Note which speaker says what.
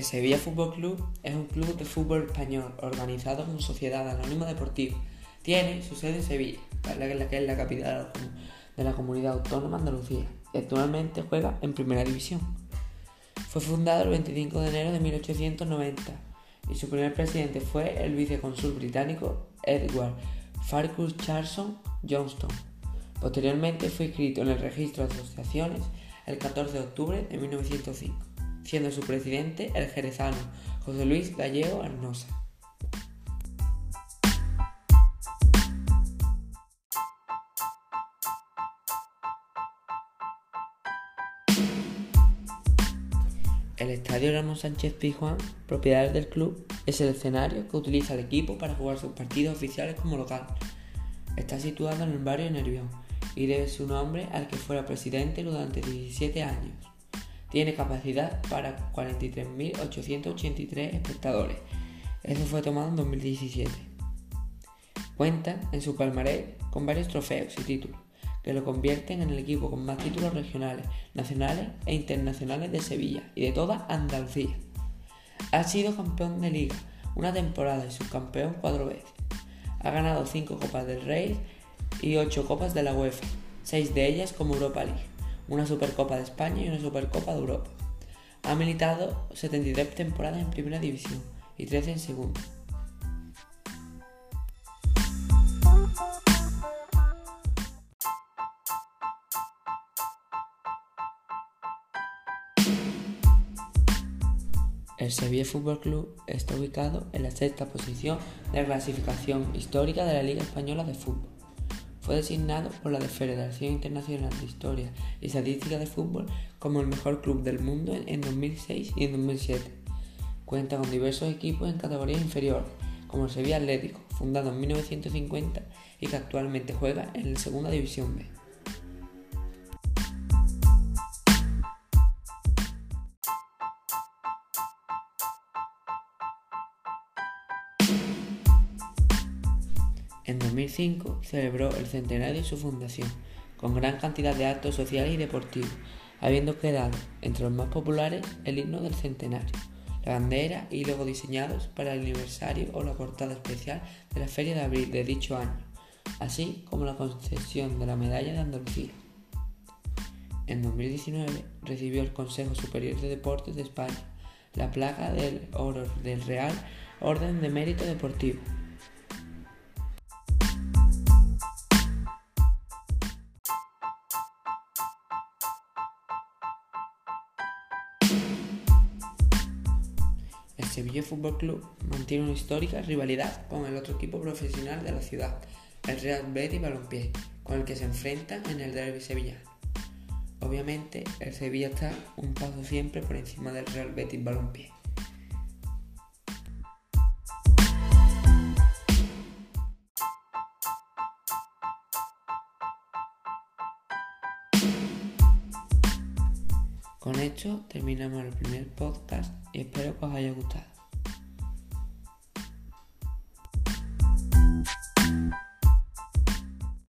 Speaker 1: El Sevilla Fútbol Club es un club de fútbol español organizado como sociedad anónima deportiva. Tiene su sede en Sevilla, la que es la capital de la comunidad autónoma Andalucía, y actualmente juega en Primera División. Fue fundado el 25 de enero de 1890 y su primer presidente fue el vicecónsul británico Edward Farquhar Charlson Johnston. Posteriormente fue inscrito en el registro de asociaciones el 14 de octubre de 1905, siendo su presidente el jerezano José Luis Gallego Arnosa. El estadio Ramón Sánchez Pizjuán, propiedad del club, es el escenario que utiliza el equipo para jugar sus partidos oficiales como local. Está situado en el barrio Nervión y debe su nombre al que fuera presidente durante 17 años. Tiene capacidad para 43.883 espectadores. Eso fue tomado en 2017. Cuenta en su palmarés con varios trofeos y títulos que lo convierten en el equipo con más títulos regionales, nacionales e internacionales de Sevilla y de toda Andalucía. Ha sido campeón de liga una temporada y subcampeón cuatro veces. Ha ganado cinco Copas del Rey y ocho Copas de la UEFA, seis de ellas como Europa League, una Supercopa de España y una Supercopa de Europa. Ha militado 73 temporadas en Primera División y 13 en Segunda. El Sevilla Fútbol Club está ubicado en la sexta posición de la clasificación histórica de la Liga Española de Fútbol. Fue designado por la Federación Internacional de Historia y Estadística de Fútbol como el mejor club del mundo en 2006 y en 2007. Cuenta con diversos equipos en categorías inferiores, como el Sevilla Atlético, fundado en 1950 y que actualmente juega en la Segunda División B. En 2005 celebró el centenario de su fundación, con gran cantidad de actos sociales y deportivos, habiendo quedado entre los más populares el himno del centenario, la bandera y logo diseñados para el aniversario o la portada especial de la Feria de Abril de dicho año, así como la concesión de la Medalla de Andalucía. En 2019 recibió el Consejo Superior de Deportes de España la placa del oro del Real Orden de Mérito Deportivo Sevilla Fútbol Club mantiene una histórica rivalidad con el otro equipo profesional de la ciudad, el Real Betis Balompié, con el que se enfrenta en el derby sevillano. Obviamente, el Sevilla está un paso siempre por encima del Real Betis Balompié. Con esto terminamos el primer podcast y espero que os haya gustado.